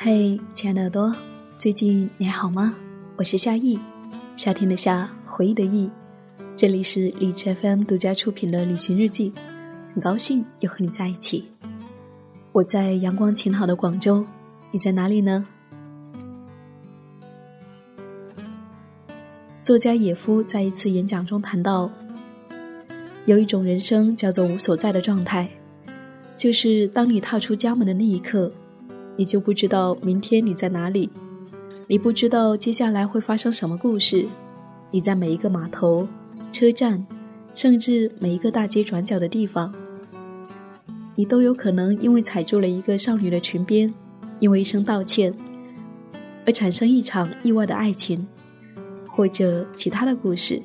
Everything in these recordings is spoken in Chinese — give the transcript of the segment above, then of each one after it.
嘿，亲爱的耳朵，最近你还好吗？我是夏意，夏天的夏，回忆的忆，这里是荔枝 FM 独家出品的旅行日记，很高兴又和你在一起。我在阳光晴好的广州，你在哪里呢？作家野夫在一次演讲中谈到，有一种人生叫做无所在的状态，就是当你踏出家门的那一刻。你就不知道明天你在哪里，你不知道接下来会发生什么故事。你在每一个码头、车站，甚至每一个大街转角的地方，你都有可能因为踩住了一个少女的裙边，因为一声道歉，而产生一场意外的爱情，或者其他的故事。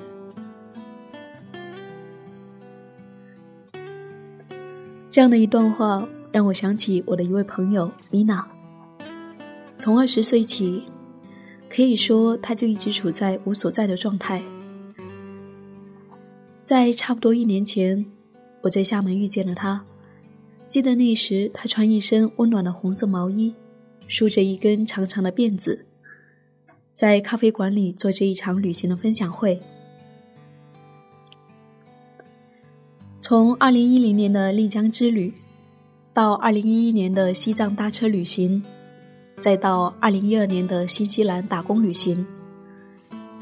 这样的一段话。让我想起我的一位朋友米娜。从二十岁起，可以说她就一直处在无所在的状态。在差不多一年前，我在厦门遇见了她。记得那时，她穿一身温暖的红色毛衣，梳着一根长长的辫子，在咖啡馆里做着一场旅行的分享会。从二零一零年的丽江之旅。到二零一一年的西藏搭车旅行，再到二零一二年的新西兰打工旅行。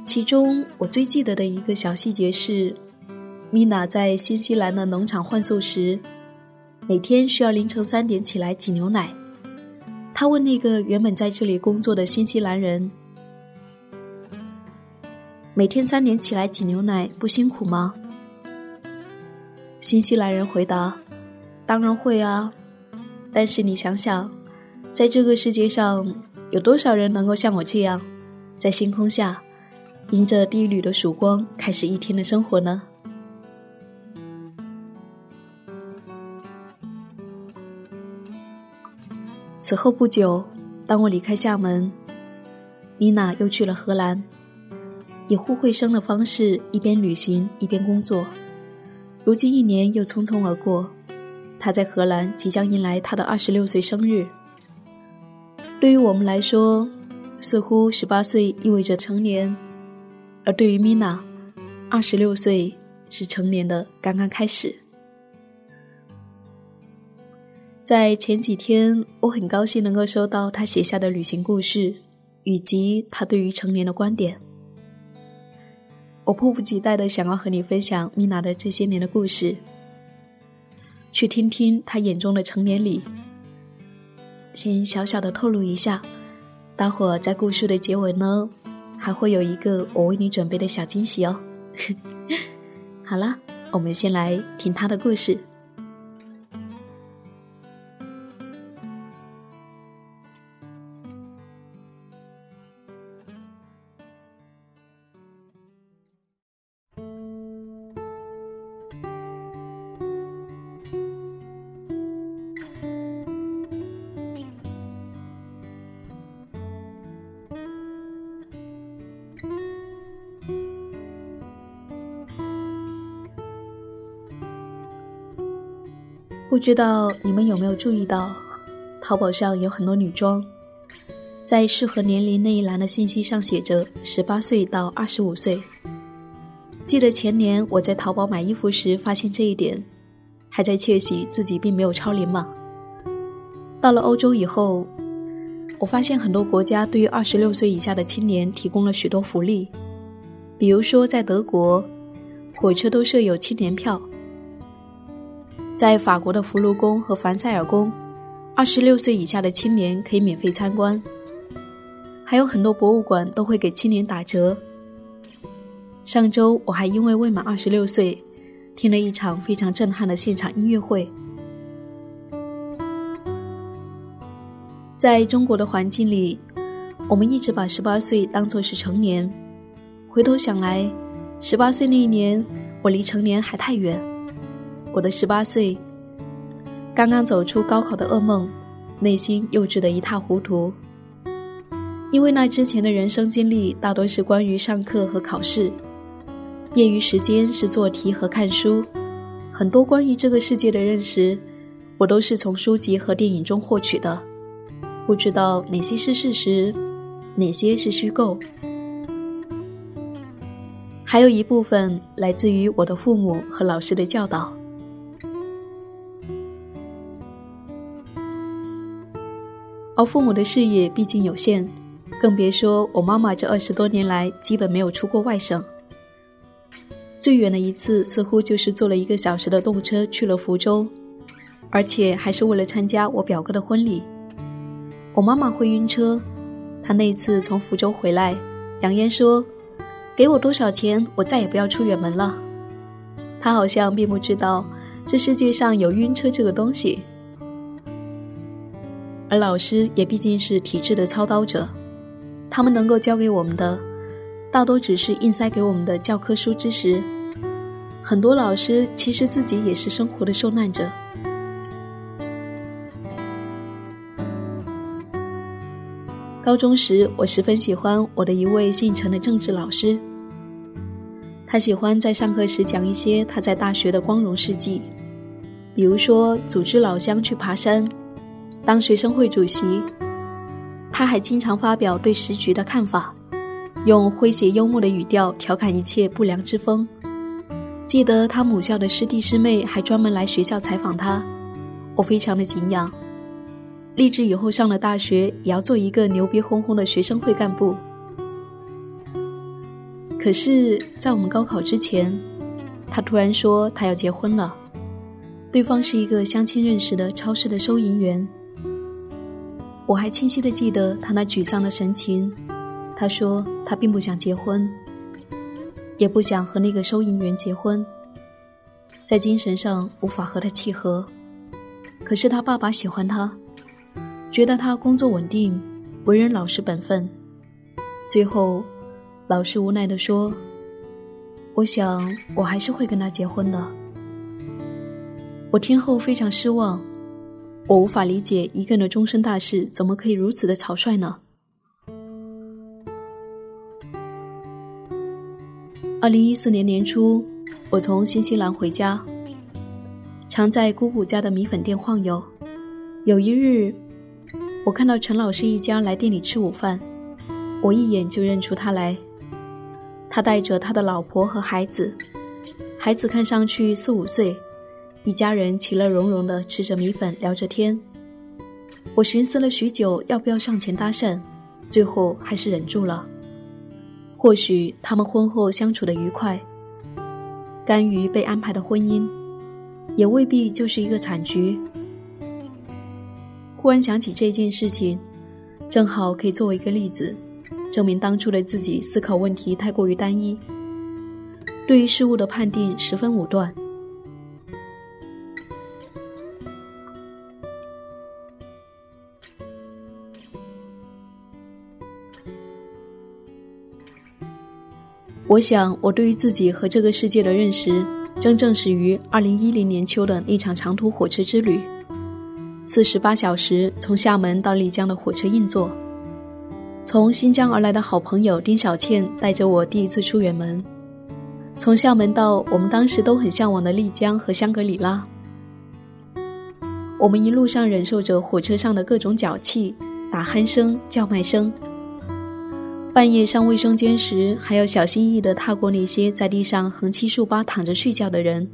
其中我最记得的一个小细节是，米娜在新西兰的农场换宿时，每天需要凌晨三点起来挤牛奶。她问那个原本在这里工作的新西兰人：“每天三点起来挤牛奶不辛苦吗？”新西兰人回答：“当然会啊。”但是你想想，在这个世界上，有多少人能够像我这样，在星空下，迎着第一缕的曙光，开始一天的生活呢？此后不久，当我离开厦门，米娜又去了荷兰，以互惠生的方式，一边旅行一边工作。如今一年又匆匆而过。他在荷兰即将迎来他的二十六岁生日。对于我们来说，似乎十八岁意味着成年，而对于米娜，二十六岁是成年的刚刚开始。在前几天，我很高兴能够收到他写下的旅行故事，以及他对于成年的观点。我迫不及待的想要和你分享米娜的这些年的故事。去听听他眼中的成年礼。先小小的透露一下，大伙在故事的结尾呢，还会有一个我为你准备的小惊喜哦。好啦，我们先来听他的故事。不知道你们有没有注意到，淘宝上有很多女装，在适合年龄那一栏的信息上写着十八岁到二十五岁。记得前年我在淘宝买衣服时发现这一点，还在窃喜自己并没有超龄嘛？到了欧洲以后，我发现很多国家对于二十六岁以下的青年提供了许多福利，比如说在德国，火车都设有青年票；在法国的福禄宫和凡塞尔宫，二十六岁以下的青年可以免费参观，还有很多博物馆都会给青年打折。上周我还因为未满二十六岁，听了一场非常震撼的现场音乐会。在中国的环境里，我们一直把十八岁当作是成年。回头想来，十八岁那一年，我离成年还太远。我的十八岁，刚刚走出高考的噩梦，内心幼稚的一塌糊涂。因为那之前的人生经历大多是关于上课和考试，业余时间是做题和看书，很多关于这个世界的认识，我都是从书籍和电影中获取的。不知道哪些是事实，哪些是虚构，还有一部分来自于我的父母和老师的教导。而父母的事业毕竟有限，更别说我妈妈这二十多年来基本没有出过外省。最远的一次，似乎就是坐了一个小时的动车去了福州，而且还是为了参加我表哥的婚礼。我妈妈会晕车，她那次从福州回来，扬言说：“给我多少钱，我再也不要出远门了。”她好像并不知道这世界上有晕车这个东西。而老师也毕竟是体制的操刀者，他们能够教给我们的，大多只是硬塞给我们的教科书知识。很多老师其实自己也是生活的受难者。高中时，我十分喜欢我的一位姓陈的政治老师。他喜欢在上课时讲一些他在大学的光荣事迹，比如说组织老乡去爬山，当学生会主席。他还经常发表对时局的看法，用诙谐幽默的语调调侃一切不良之风。记得他母校的师弟师妹还专门来学校采访他，我非常的敬仰。立志以后上了大学也要做一个牛逼哄哄的学生会干部。可是，在我们高考之前，他突然说他要结婚了，对方是一个相亲认识的超市的收银员。我还清晰的记得他那沮丧的神情。他说他并不想结婚，也不想和那个收银员结婚，在精神上无法和他契合。可是他爸爸喜欢他。觉得他工作稳定，为人老实本分。最后，老师无奈地说：“我想我还是会跟他结婚的。”我听后非常失望，我无法理解一个人的终身大事怎么可以如此的草率呢？二零一四年年初，我从新西兰回家，常在姑姑家的米粉店晃悠。有一日。我看到陈老师一家来店里吃午饭，我一眼就认出他来。他带着他的老婆和孩子，孩子看上去四五岁，一家人其乐融融地吃着米粉聊着天。我寻思了许久，要不要上前搭讪，最后还是忍住了。或许他们婚后相处的愉快，甘于被安排的婚姻，也未必就是一个惨局。忽然想起这件事情，正好可以作为一个例子，证明当初的自己思考问题太过于单一，对于事物的判定十分武断。我想，我对于自己和这个世界的认识，真正始于二零一零年秋的那场长途火车之旅。四十八小时从厦门到丽江的火车硬座，从新疆而来的好朋友丁小倩带着我第一次出远门，从厦门到我们当时都很向往的丽江和香格里拉。我们一路上忍受着火车上的各种脚气、打鼾声、叫卖声，半夜上卫生间时还要小心翼翼地踏过那些在地上横七竖八躺着睡觉的人。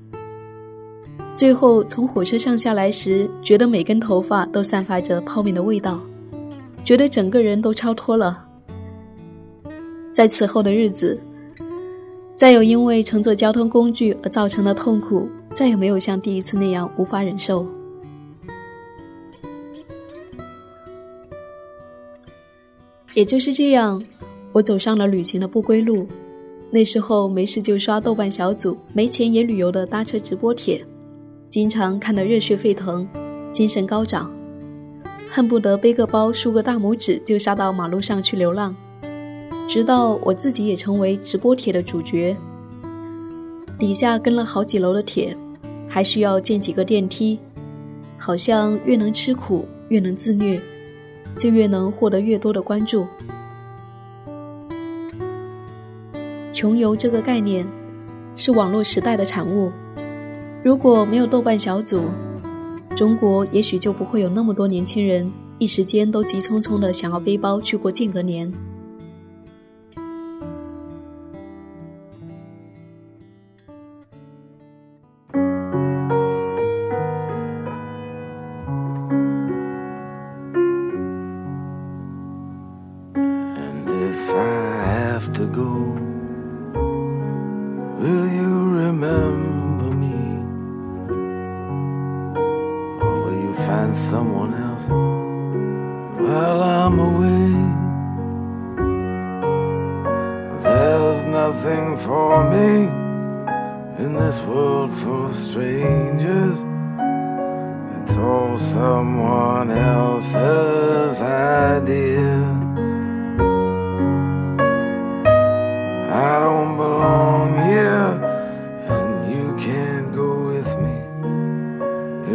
最后从火车上下来时，觉得每根头发都散发着泡面的味道，觉得整个人都超脱了。在此后的日子，再有因为乘坐交通工具而造成的痛苦，再也没有像第一次那样无法忍受。也就是这样，我走上了旅行的不归路。那时候没事就刷豆瓣小组，没钱也旅游的搭车直播帖。经常看得热血沸腾，精神高涨，恨不得背个包、竖个大拇指就杀到马路上去流浪。直到我自己也成为直播帖的主角，底下跟了好几楼的帖，还需要建几个电梯，好像越能吃苦，越能自虐，就越能获得越多的关注。穷游这个概念，是网络时代的产物。如果没有豆瓣小组，中国也许就不会有那么多年轻人一时间都急匆匆的想要背包去过间隔年。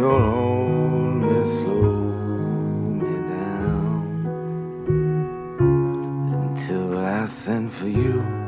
You'll only slow me down until I send for you.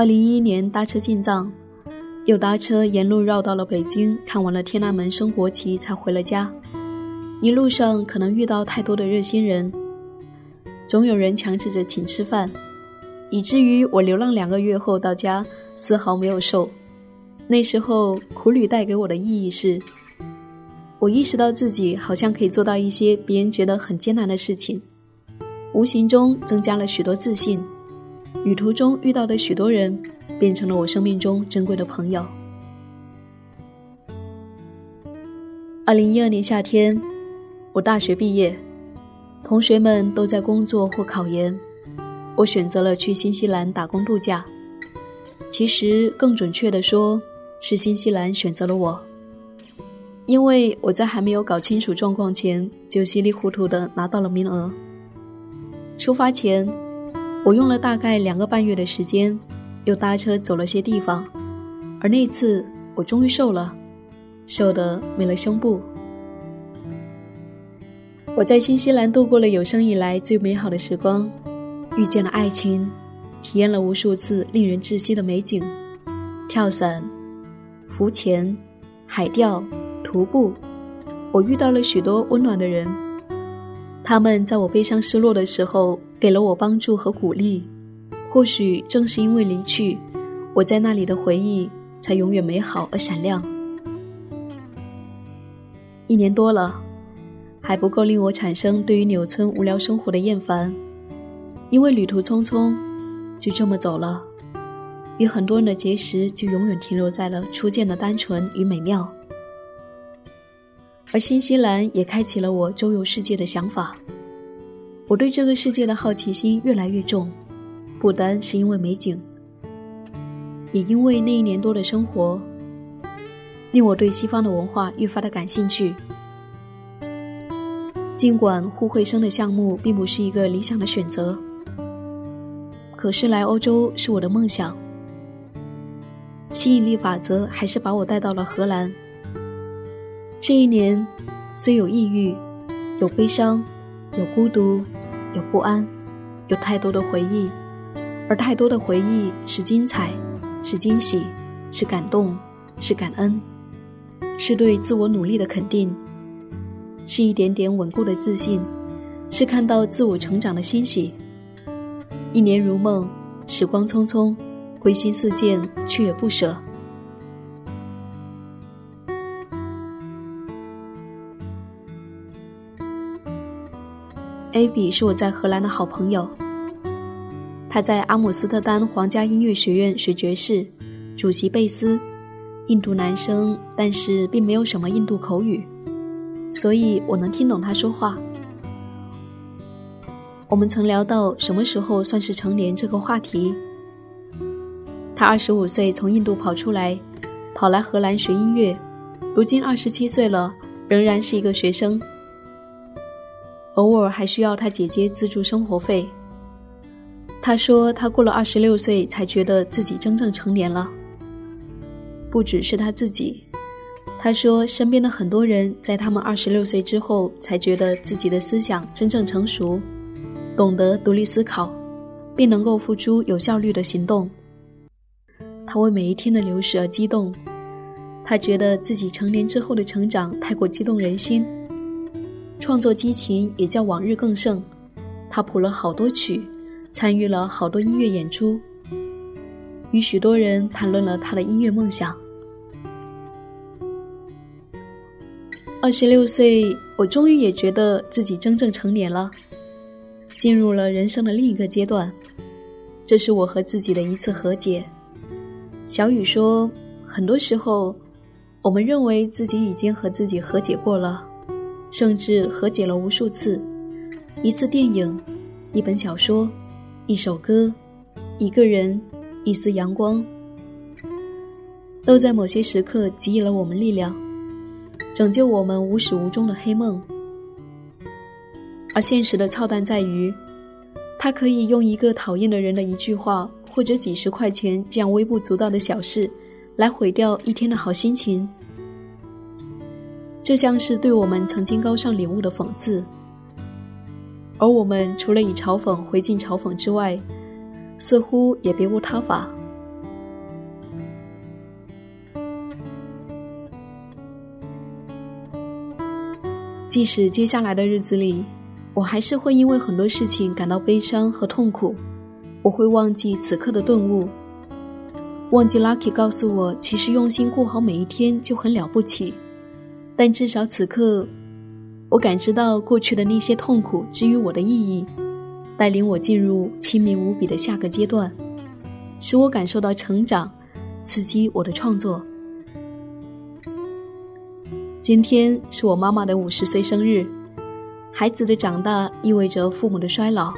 二零一一年搭车进藏，又搭车沿路绕到了北京，看完了天安门升国旗才回了家。一路上可能遇到太多的热心人，总有人强制着请吃饭，以至于我流浪两个月后到家丝毫没有瘦。那时候苦旅带给我的意义是，我意识到自己好像可以做到一些别人觉得很艰难的事情，无形中增加了许多自信。旅途中遇到的许多人，变成了我生命中珍贵的朋友。二零一二年夏天，我大学毕业，同学们都在工作或考研，我选择了去新西兰打工度假。其实更准确的说，是新西兰选择了我，因为我在还没有搞清楚状况前，就稀里糊涂的拿到了名额。出发前。我用了大概两个半月的时间，又搭车走了些地方，而那次我终于瘦了，瘦得没了胸部。我在新西兰度过了有生以来最美好的时光，遇见了爱情，体验了无数次令人窒息的美景，跳伞、浮潜、海钓、徒步，我遇到了许多温暖的人。他们在我悲伤失落的时候给了我帮助和鼓励。或许正是因为离去，我在那里的回忆才永远美好而闪亮。一年多了，还不够令我产生对于纽村无聊生活的厌烦，因为旅途匆匆，就这么走了。与很多人的结识就永远停留在了初见的单纯与美妙。而新西兰也开启了我周游世界的想法。我对这个世界的好奇心越来越重。不单是因为美景，也因为那一年多的生活，令我对西方的文化愈发的感兴趣。尽管互惠生的项目并不是一个理想的选择，可是来欧洲是我的梦想。吸引力法则还是把我带到了荷兰。这一年，虽有抑郁，有悲伤，有孤独，有不安，有太多的回忆。而太多的回忆是精彩，是惊喜，是感动，是感恩，是对自我努力的肯定，是一点点稳固的自信，是看到自我成长的欣喜。一年如梦，时光匆匆，归心似箭，却也不舍。Baby 是我在荷兰的好朋友。他在阿姆斯特丹皇家音乐学院学爵士，主席贝斯，印度男生，但是并没有什么印度口语，所以我能听懂他说话。我们曾聊到什么时候算是成年这个话题。他二十五岁从印度跑出来，跑来荷兰学音乐，如今二十七岁了，仍然是一个学生，偶尔还需要他姐姐资助生活费。他说：“他过了二十六岁才觉得自己真正成年了。不只是他自己，他说身边的很多人在他们二十六岁之后才觉得自己的思想真正成熟，懂得独立思考，并能够付出有效率的行动。他为每一天的流逝而激动，他觉得自己成年之后的成长太过激动人心，创作激情也较往日更盛。他谱了好多曲。”参与了好多音乐演出，与许多人谈论了他的音乐梦想。二十六岁，我终于也觉得自己真正成年了，进入了人生的另一个阶段。这是我和自己的一次和解。小雨说，很多时候，我们认为自己已经和自己和解过了，甚至和解了无数次。一次电影，一本小说。一首歌，一个人，一丝阳光，都在某些时刻给予了我们力量，拯救我们无始无终的黑梦。而现实的操蛋在于，它可以用一个讨厌的人的一句话，或者几十块钱这样微不足道的小事，来毁掉一天的好心情。这像是对我们曾经高尚领悟的讽刺。而我们除了以嘲讽回敬嘲讽之外，似乎也别无他法。即使接下来的日子里，我还是会因为很多事情感到悲伤和痛苦，我会忘记此刻的顿悟，忘记 Lucky 告诉我，其实用心过好每一天就很了不起，但至少此刻。我感知到过去的那些痛苦之于我的意义，带领我进入亲民无比的下个阶段，使我感受到成长，刺激我的创作。今天是我妈妈的五十岁生日，孩子的长大意味着父母的衰老，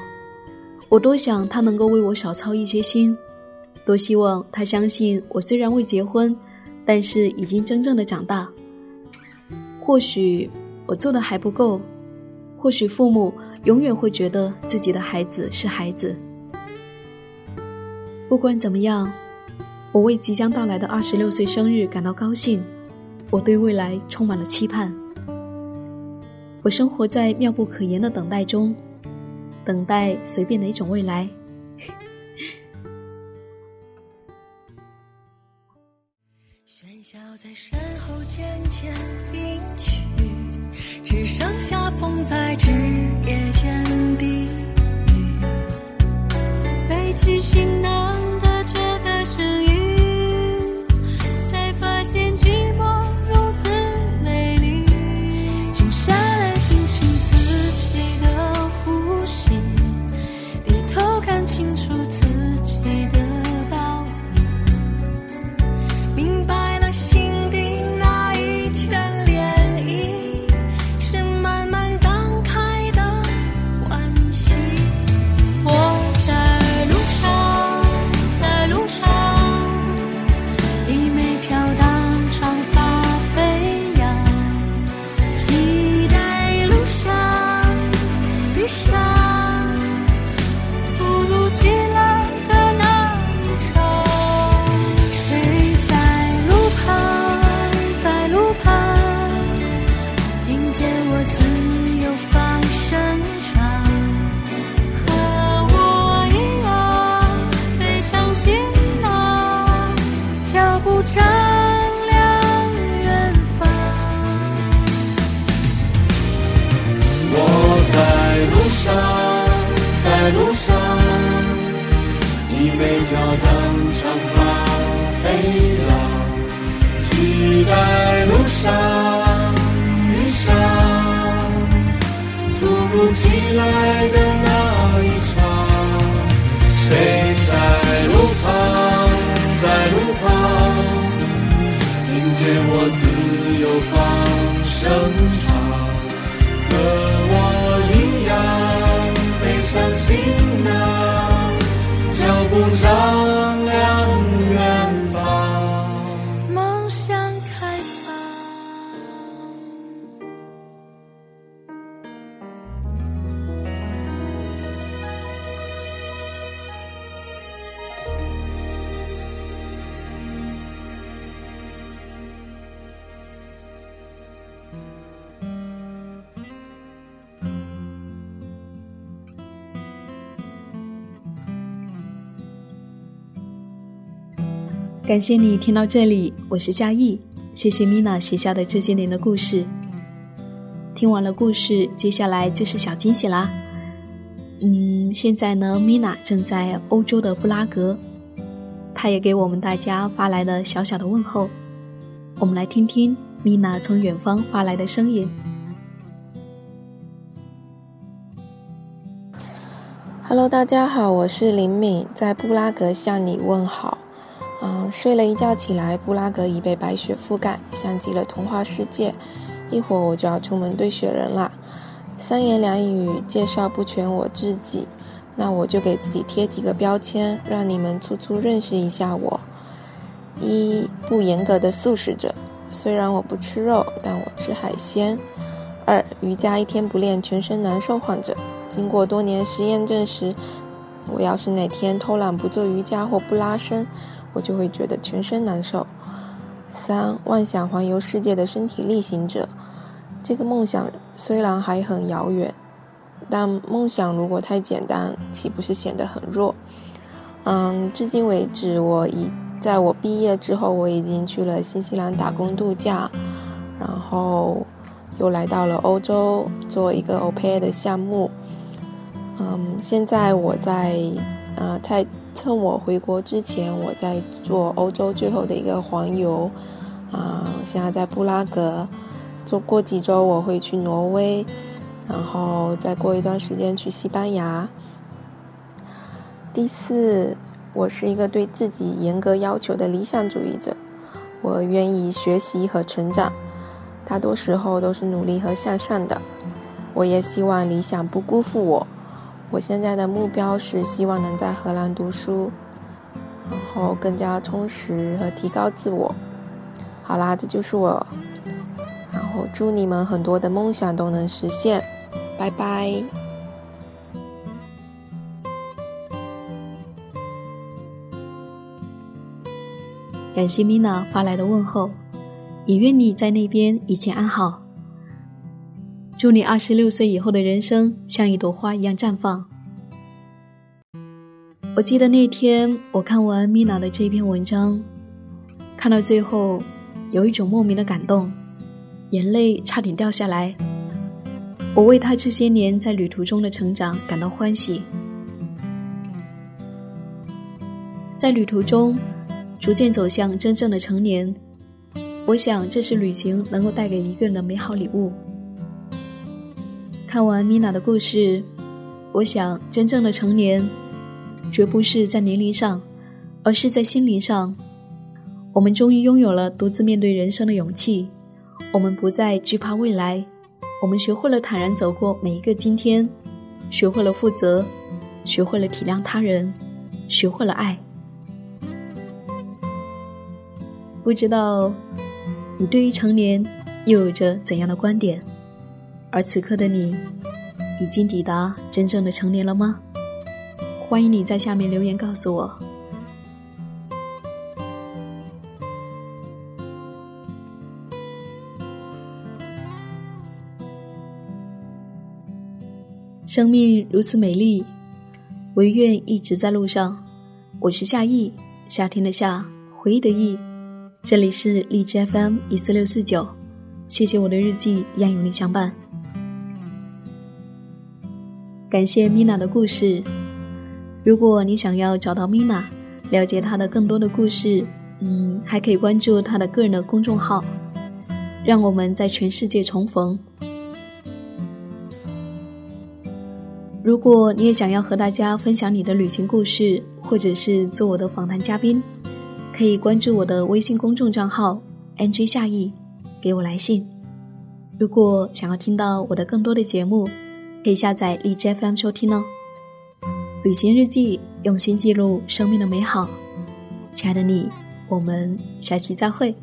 我多想她能够为我少操一些心，多希望她相信我虽然未结婚，但是已经真正的长大。或许。我做的还不够，或许父母永远会觉得自己的孩子是孩子。不管怎么样，我为即将到来的二十六岁生日感到高兴，我对未来充满了期盼。我生活在妙不可言的等待中，等待随便的一种未来。夏风在我自由放声唱，和我一样背上行囊，脚步丈量远方。我在路上，在路上，你微飘荡，长发飞扬，期待路上。来的那一场。谁在路旁，在路旁，听见我自由放声唱。和我一样背上行囊，脚步丈感谢你听到这里，我是嘉义，谢谢 Mina 写下的这些年的故事。听完了故事，接下来就是小惊喜啦。嗯，现在呢，Mina 正在欧洲的布拉格，她也给我们大家发来了小小的问候。我们来听听 Mina 从远方发来的声音。Hello，大家好，我是林敏，在布拉格向你问好。睡了一觉起来，布拉格已被白雪覆盖，像极了童话世界。一会儿我就要出门堆雪人啦。三言两语介绍不全我自己，那我就给自己贴几个标签，让你们粗粗认识一下我。一不严格的素食者，虽然我不吃肉，但我吃海鲜。二瑜伽一天不练全身难受患者，经过多年实验证实，我要是哪天偷懒不做瑜伽或不拉伸，我就会觉得全身难受。三妄想环游世界的身体力行者，这个梦想虽然还很遥远，但梦想如果太简单，岂不是显得很弱？嗯，至今为止，我已在我毕业之后，我已经去了新西兰打工度假，然后又来到了欧洲做一个 opai 的项目。嗯，现在我在呃，在趁我回国之前，我在做欧洲最后的一个环游。啊、现在在布拉格，做过几周我会去挪威，然后再过一段时间去西班牙。第四，我是一个对自己严格要求的理想主义者，我愿意学习和成长，大多时候都是努力和向上的。我也希望理想不辜负我。我现在的目标是希望能在荷兰读书，然后更加充实和提高自我。好啦，这就是我，然后祝你们很多的梦想都能实现，拜拜。感谢 Mina 发来的问候，也愿你在那边一切安好。祝你二十六岁以后的人生像一朵花一样绽放。我记得那天我看完米娜的这篇文章，看到最后有一种莫名的感动，眼泪差点掉下来。我为他这些年在旅途中的成长感到欢喜。在旅途中，逐渐走向真正的成年，我想这是旅行能够带给一个人的美好礼物。看完米娜的故事，我想真正的成年，绝不是在年龄上，而是在心灵上。我们终于拥有了独自面对人生的勇气，我们不再惧怕未来，我们学会了坦然走过每一个今天，学会了负责，学会了体谅他人，学会了爱。不知道你对于成年又有着怎样的观点？而此刻的你，已经抵达真正的成年了吗？欢迎你在下面留言告诉我。生命如此美丽，唯愿一直在路上。我是夏意，夏天的夏，回忆的忆。这里是荔枝 FM 一四六四九，谢谢我的日记一样有你相伴。感谢米娜的故事。如果你想要找到米娜，了解她的更多的故事，嗯，还可以关注她的个人的公众号。让我们在全世界重逢。如果你也想要和大家分享你的旅行故事，或者是做我的访谈嘉宾。可以关注我的微信公众账号 “nj 夏意”，给我来信。如果想要听到我的更多的节目，可以下载荔枝 FM 收听哦。旅行日记，用心记录生命的美好。亲爱的你，我们下期再会。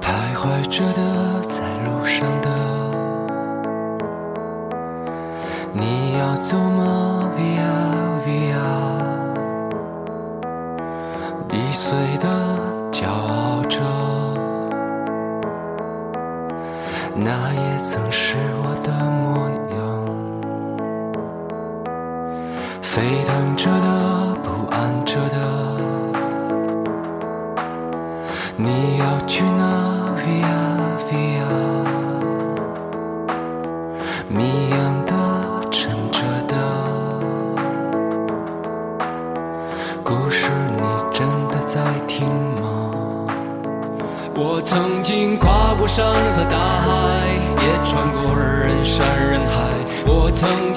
徘徊着的，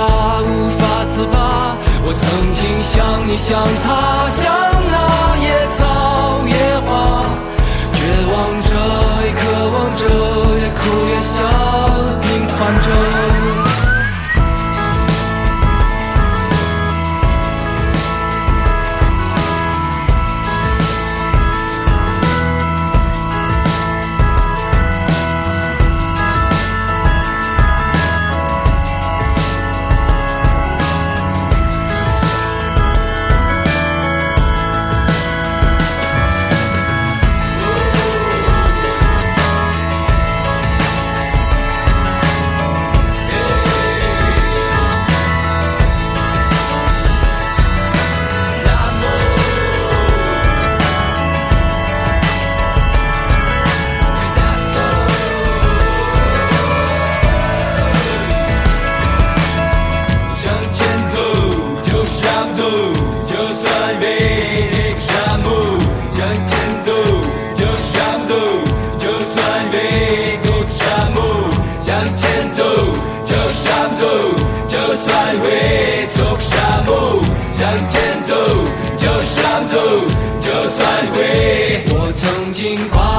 无法自拔。我曾经像你像他，像那野草野花，绝望着，也渴望着，也哭也笑，平凡着。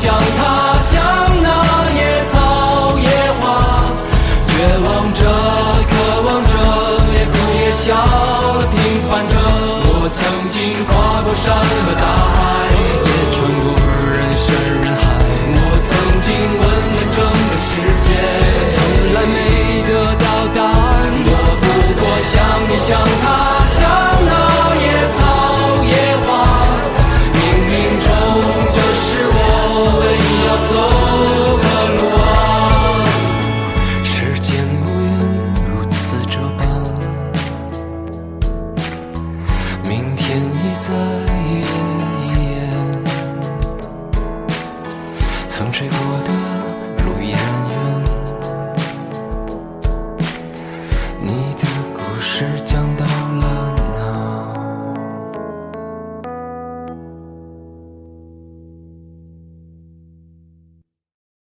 想他想那野草野花绝望着渴望着也哭也笑平凡着我曾经跨过山和大海也穿过人山人海我曾经问遍整个世界从来没得到答案我不过像你像他